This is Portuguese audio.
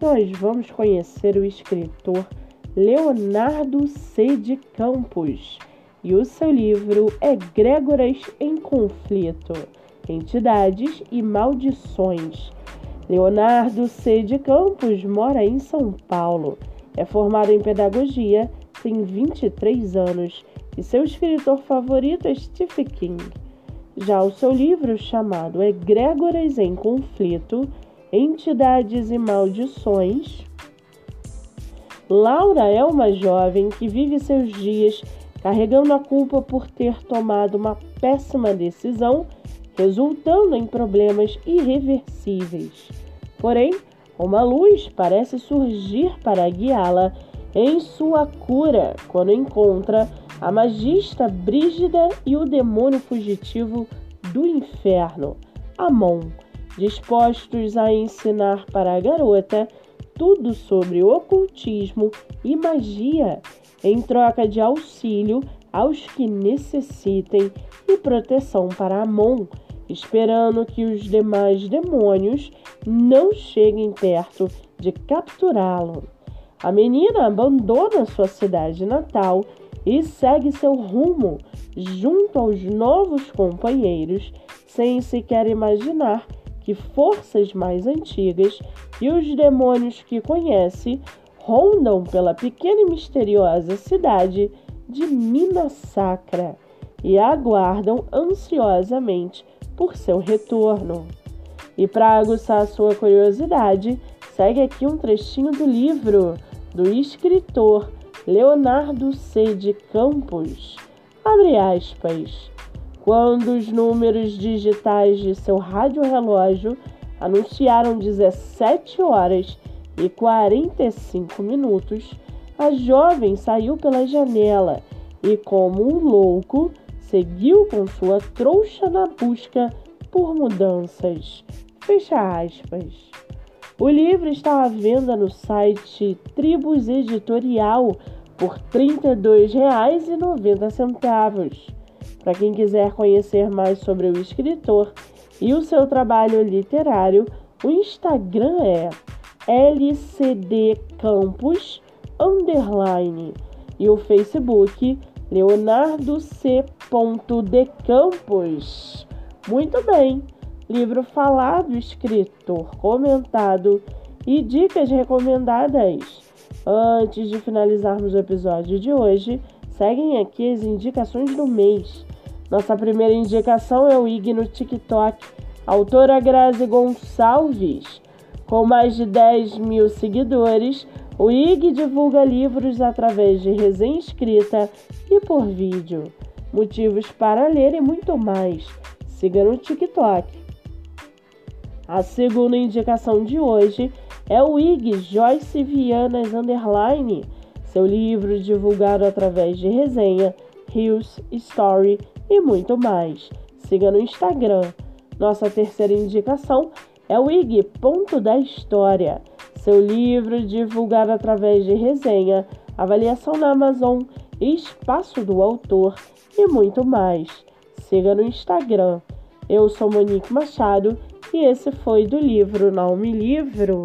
nós vamos conhecer o escritor Leonardo C. de Campos e o seu livro Egrégoras em Conflito, Entidades e Maldições. Leonardo C. de Campos mora em São Paulo, é formado em pedagogia, tem 23 anos e seu escritor favorito é Stephen King. Já o seu livro, chamado Egrégoras em Conflito, Entidades e Maldições, Laura é uma jovem que vive seus dias carregando a culpa por ter tomado uma péssima decisão, resultando em problemas irreversíveis. Porém, uma luz parece surgir para guiá-la em sua cura quando encontra a magista Brígida e o demônio fugitivo do inferno, Amon, dispostos a ensinar para a garota tudo sobre ocultismo e magia em troca de auxílio aos que necessitem e proteção para Amon, esperando que os demais demônios não cheguem perto de capturá-lo. A menina abandona sua cidade natal e segue seu rumo junto aos novos companheiros, sem sequer imaginar que forças mais antigas e os demônios que conhece rondam pela pequena e misteriosa cidade de Minas Sacra e aguardam ansiosamente por seu retorno. E para aguçar sua curiosidade, segue aqui um trechinho do livro do escritor Leonardo C. de Campos, abre aspas, quando os números digitais de seu rádio-relógio anunciaram 17 horas e 45 minutos, a jovem saiu pela janela e, como um louco, seguiu com sua trouxa na busca por mudanças. Fecha aspas. O livro está à venda no site Tribus Editorial por R$ 32,90. Para quem quiser conhecer mais sobre o escritor e o seu trabalho literário, o Instagram é lcdcampus underline e o Facebook Leonardo C. de Campos. Muito bem, livro falado, escritor, comentado e dicas recomendadas. Antes de finalizarmos o episódio de hoje, seguem aqui as indicações do mês. Nossa primeira indicação é o IG no TikTok, autora Grazi Gonçalves. Com mais de 10 mil seguidores, o IG divulga livros através de resenha escrita e por vídeo, motivos para ler e muito mais. Siga no TikTok. A segunda indicação de hoje é o IG Joyce Vianas Underline, seu livro divulgado através de resenha, reels, story e muito mais. Siga no Instagram. Nossa terceira indicação é o Ponto da História, seu livro divulgado através de resenha, avaliação na Amazon, espaço do autor e muito mais. Siga no Instagram. Eu sou Monique Machado e esse foi do livro Não Me Livro.